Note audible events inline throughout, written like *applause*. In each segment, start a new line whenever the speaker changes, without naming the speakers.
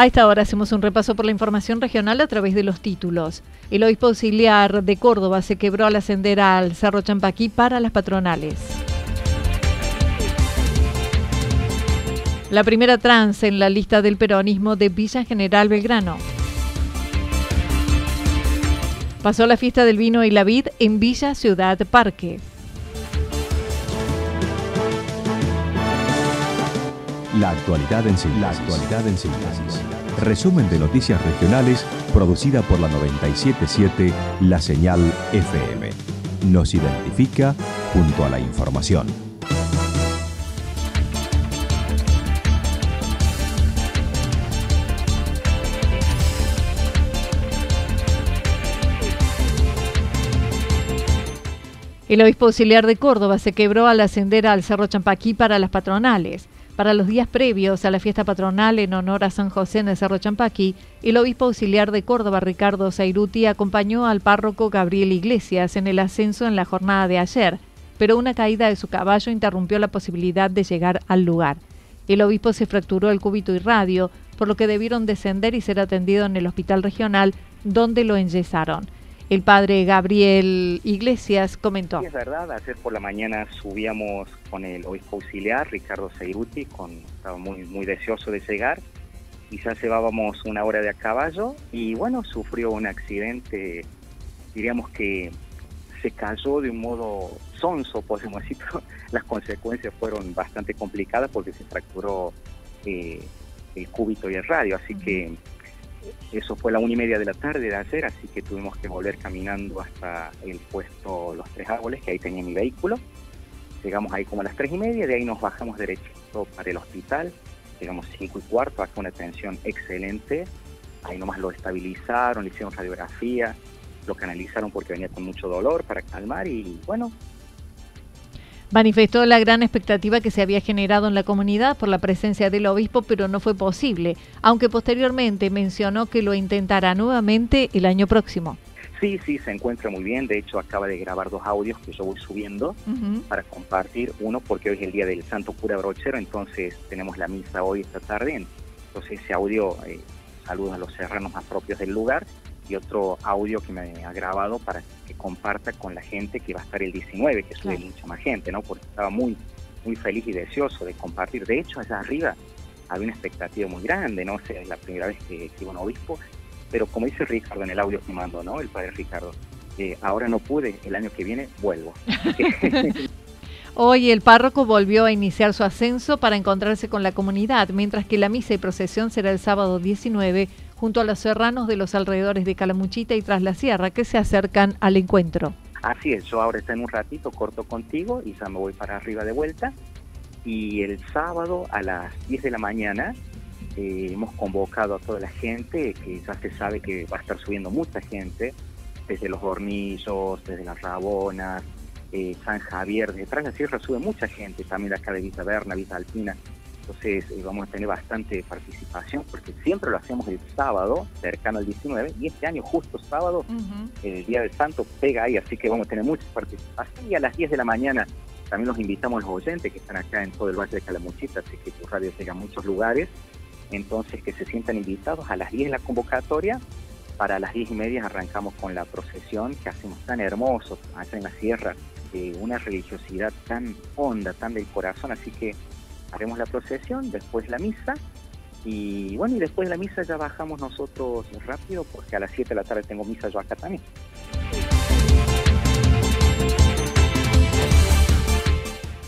A esta hora hacemos un repaso por la información regional a través de los títulos. El obispo auxiliar de Córdoba se quebró al ascender al Cerro Champaquí para las patronales. La primera trans en la lista del peronismo de Villa General Belgrano. Pasó la fiesta del vino y la vid en Villa Ciudad Parque.
La actualidad en síntesis. La actualidad en síntesis. Resumen de noticias regionales producida por la 977 La Señal FM. Nos identifica junto a la información.
El obispo auxiliar de Córdoba se quebró al ascender al Cerro Champaquí para las patronales. Para los días previos a la fiesta patronal en honor a San José en el Cerro Champaquí, el obispo auxiliar de Córdoba, Ricardo Zairuti, acompañó al párroco Gabriel Iglesias en el ascenso en la jornada de ayer, pero una caída de su caballo interrumpió la posibilidad de llegar al lugar. El obispo se fracturó el cúbito y radio, por lo que debieron descender y ser atendido en el hospital regional, donde lo enyesaron. El padre Gabriel Iglesias comentó.
es verdad, ayer por la mañana subíamos con el obispo auxiliar, Ricardo Seiruti, con, estaba muy, muy deseoso de llegar. y ya llevábamos una hora de a caballo y bueno, sufrió un accidente, diríamos que se cayó de un modo sonso, podemos decir, *laughs* pero las consecuencias fueron bastante complicadas porque se fracturó eh, el cúbito y el radio, así que eso fue la una y media de la tarde de ayer, así que tuvimos que volver caminando hasta el puesto Los Tres Árboles, que ahí tenía mi vehículo. Llegamos ahí como a las tres y media, de ahí nos bajamos derechito para el hospital. Llegamos cinco y cuarto, acá una atención excelente. Ahí nomás lo estabilizaron, le hicieron radiografía, lo canalizaron porque venía con mucho dolor para calmar y bueno,
Manifestó la gran expectativa que se había generado en la comunidad por la presencia del obispo, pero no fue posible, aunque posteriormente mencionó que lo intentará nuevamente el año próximo.
Sí, sí, se encuentra muy bien. De hecho, acaba de grabar dos audios que yo voy subiendo para compartir. Uno, porque hoy es el día del Santo Cura Brochero, entonces tenemos la misa hoy esta tarde. Entonces, ese audio, eh, saludos a los serranos más propios del lugar y otro audio que me ha grabado para que comparta con la gente que va a estar el 19, que sube mucha más gente, ¿no? Porque estaba muy, muy feliz y deseoso de compartir. De hecho, allá arriba había una expectativa muy grande, ¿no? O sea, es la primera vez que, que un obispo, pero como dice Ricardo en el audio que mando, ¿no? El padre Ricardo, eh, ahora no pude, el año que viene vuelvo. *laughs*
Hoy el párroco volvió a iniciar su ascenso para encontrarse con la comunidad, mientras que la misa y procesión será el sábado 19 junto a los serranos de los alrededores de Calamuchita y Tras la Sierra que se acercan al encuentro.
Así es, yo ahora estoy en un ratito, corto contigo y ya me voy para arriba de vuelta. Y el sábado a las 10 de la mañana eh, hemos convocado a toda la gente, que ya se sabe que va a estar subiendo mucha gente, desde los hornillos, desde las rabonas, eh, San Javier, detrás de la sierra sube mucha gente, también acá de Vista Berna, Vista Alpina. Entonces eh, vamos a tener bastante participación porque siempre lo hacemos el sábado, cercano al 19, y este año justo sábado, el Día del Santo, pega ahí, así que vamos a tener mucha participación. Y a las 10 de la mañana también los invitamos a los oyentes que están acá en todo el Valle de Calamuchita, así que tu radio llega a muchos lugares. Entonces que se sientan invitados a las 10 de la convocatoria. Para las 10 y media arrancamos con la procesión que hacemos tan hermoso acá en la sierra, de una religiosidad tan honda, tan del corazón, así que haremos la procesión, después la misa y bueno, y después de la misa ya bajamos nosotros rápido porque a las 7 de la tarde tengo misa yo acá también.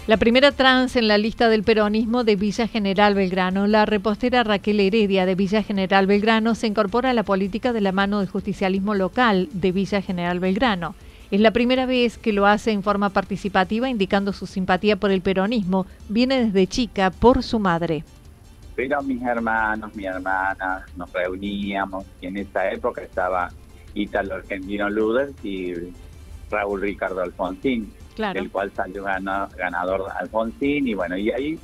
La primera trans en la lista del peronismo de Villa General Belgrano, la repostera Raquel Heredia de Villa General Belgrano, se incorpora a la política de la mano del justicialismo local de Villa General Belgrano. Es la primera vez que lo hace en forma participativa, indicando su simpatía por el peronismo. Viene desde chica por su madre.
Pero mis hermanos, mi hermana, nos reuníamos y en esa época estaba Italo Argentino Luders y Raúl Ricardo Alfonsín, el cual salió ganador Alfonsín y bueno, y ahí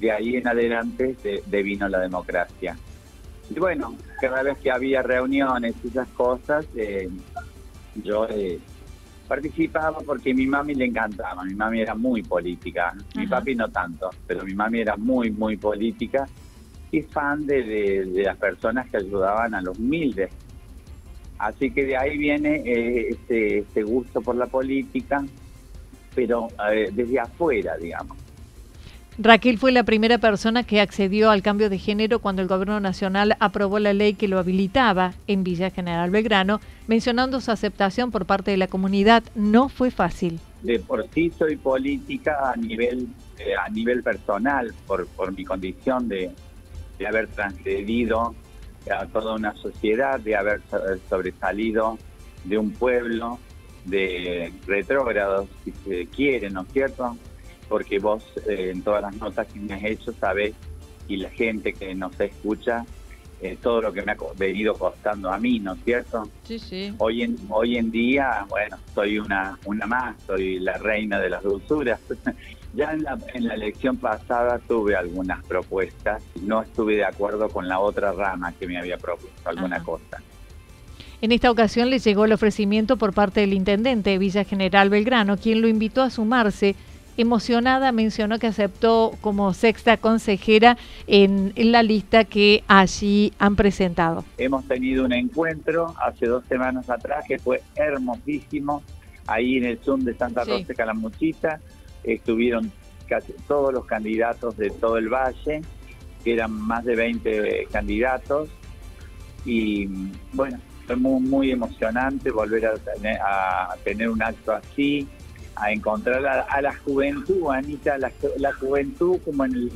de ahí en adelante se vino la democracia. Y bueno, cada vez que había reuniones y esas cosas, eh, yo eh, participaba porque mi mami le encantaba, mi mami era muy política, mi papi no tanto, pero mi mami era muy, muy política y fan de, las personas que ayudaban a los humildes. Así que de ahí viene eh, este, este, gusto por la política, pero eh, desde afuera, digamos.
Raquel fue la primera persona que accedió al cambio de género cuando el Gobierno Nacional aprobó la ley que lo habilitaba en Villa General Belgrano, mencionando su aceptación por parte de la comunidad. No fue fácil.
De por sí soy política a nivel, eh, a nivel personal, por, por mi condición de, de haber transgredido a toda una sociedad, de haber sobresalido de un pueblo de retrógrados, si se quiere, ¿no es cierto? Porque vos eh, en todas las notas que me has hecho sabés y la gente que nos escucha eh, todo lo que me ha venido costando a mí, ¿no es cierto?
Sí, sí.
Hoy en, hoy en día, bueno, soy una, una más, soy la reina de las dulzuras. *laughs* ya en la, en la elección pasada tuve algunas propuestas, no estuve de acuerdo con la otra rama que me había propuesto alguna cosa.
En esta ocasión le llegó el ofrecimiento por parte del intendente de Villa General Belgrano, quien lo invitó a sumarse emocionada mencionó que aceptó como sexta consejera en, la lista que allí han presentado.
Hemos tenido un encuentro hace dos semanas atrás que fue hermosísimo, ahí en el Zoom de Santa Rosa de Calamuchita, estuvieron casi todos los candidatos de todo el valle, que eran más de 20 candidatos, y bueno, fue muy, muy emocionante volver a tener un acto así, a encontrar a, la juventud, Anita, la, la, juventud como en el,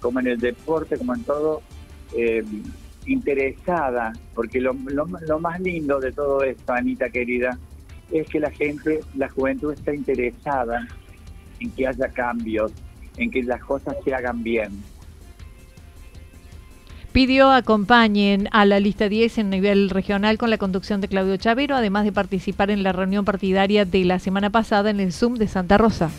como en el deporte, como en todo, eh, interesada, porque lo, lo, más lindo de todo esto, Anita querida, es que la gente, la juventud está interesada en que haya cambios, en que las cosas se hagan bien
pidió acompañen a la lista 10 en nivel regional con la conducción de Claudio Chavero, además de participar en la reunión partidaria de la semana pasada en el Zoom de Santa Rosa.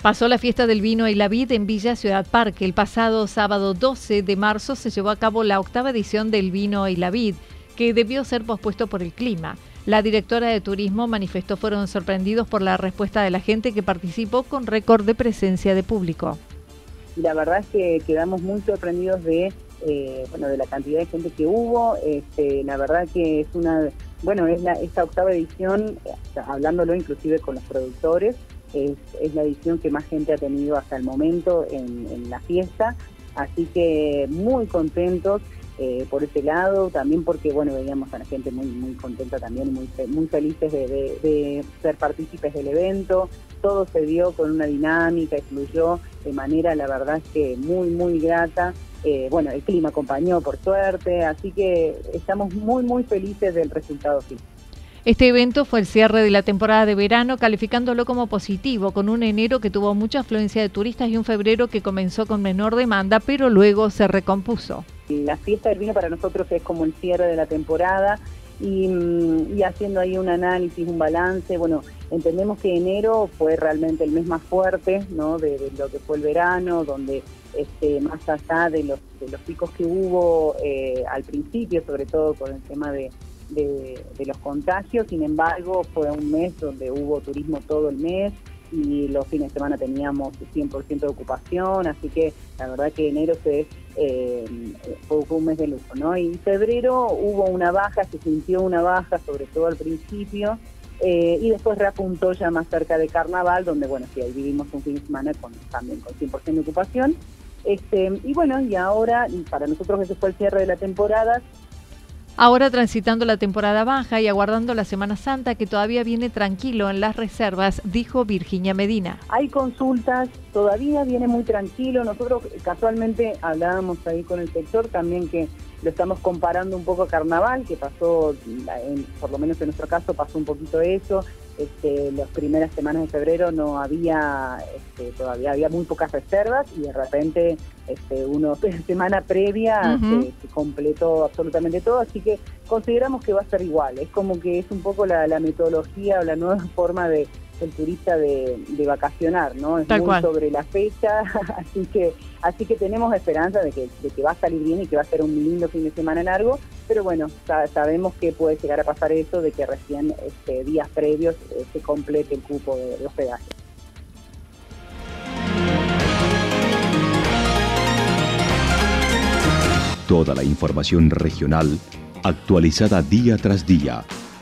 Pasó la fiesta del vino y la vid en Villa Ciudad Parque. El pasado sábado 12 de marzo se llevó a cabo la octava edición del vino y la vid, que debió ser pospuesto por el clima. La directora de turismo manifestó fueron sorprendidos por la respuesta de la gente que participó con récord de presencia de público.
La verdad es que quedamos muy sorprendidos de eh, bueno de la cantidad de gente que hubo. Este, la verdad que es una bueno es la, esta octava edición, hablándolo inclusive con los productores, es, la edición que más gente ha tenido hasta el momento en la fiesta. Así que muy contentos. Eh, por ese lado, también porque bueno veíamos a la gente muy muy contenta también, muy muy felices de, ser partícipes del evento. todo se dio con una dinámica, fluyó de manera, la verdad es que muy, muy grata. Eh, bueno, el clima acompañó por suerte, así que estamos muy, muy felices del resultado final.
Este evento fue el cierre de la temporada de verano, calificándolo como positivo, con un enero que tuvo mucha afluencia de turistas y un febrero que comenzó con menor demanda, pero luego se recompuso.
La fiesta del vino para nosotros es como el cierre de la temporada y, mm, haciendo ahí un análisis, un balance, bueno, entendemos que enero fue realmente el mes más fuerte, ¿no? De, lo que fue el verano, donde este, más allá de los, de los picos que hubo eh, al principio, sobre todo con el tema de de, los contagios, sin embargo fue un mes donde hubo turismo todo el mes y los fines de semana teníamos 100% de ocupación, así que la verdad que enero se, eh, fue, un mes de lujo, ¿no? Y febrero hubo una baja, se sintió una baja, sobre todo al principio, eh, y después reapuntó ya más cerca de carnaval, donde, bueno, sí, ahí vivimos un fin de semana con, también con 100% de ocupación. Este, y bueno, y ahora, para nosotros ese fue el cierre de la temporada,
Ahora transitando la temporada baja y aguardando la Semana Santa que todavía viene tranquilo en las reservas, dijo Virginia Medina.
Hay consultas, todavía viene muy tranquilo. Nosotros casualmente hablábamos ahí con el sector también que lo estamos comparando un poco a Carnaval, que pasó, por lo menos en nuestro caso pasó un poquito eso. Este, las primeras semanas de febrero no había, este, todavía había muy pocas reservas y de repente este, uno *laughs* semana previa se, completó absolutamente todo, así que consideramos que va a ser igual. Es como que es un poco la, la metodología o la nueva *laughs* forma de el turista de, vacacionar, ¿no? Es muy sobre la fecha, *laughs* así que así que tenemos esperanza de que, de que va a salir bien y que va a ser un lindo fin de semana largo, pero bueno, sabemos que puede llegar a pasar eso de que recién este, días previos eh, se complete el cupo de hospedaje.
Toda la información regional actualizada día tras día.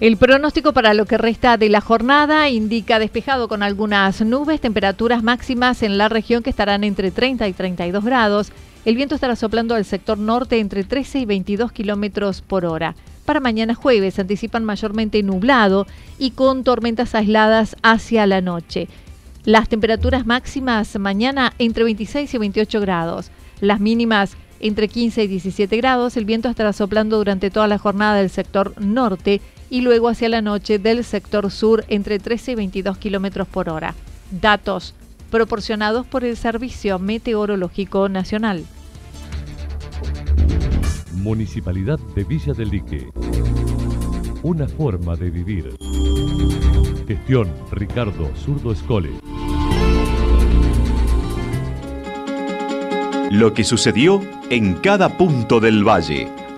El pronóstico para lo que resta de la jornada indica despejado con algunas nubes, temperaturas máximas en la región que estarán entre 30 y 32 grados. El viento estará soplando al sector norte entre 13 y 22 kilómetros por hora. Para mañana jueves anticipan mayormente nublado y con tormentas aisladas hacia la noche. Las temperaturas máximas mañana entre 26 y 28 grados. Las mínimas entre 15 y 17 grados. El viento estará soplando durante toda la jornada del sector norte y luego hacia la noche del sector sur entre 13 y 22 kilómetros por hora. Datos proporcionados por el Servicio Meteorológico Nacional.
Municipalidad de Villa del Lique. Una forma de vivir. Gestión Ricardo Zurdo Escole.
Lo que sucedió en cada punto del valle.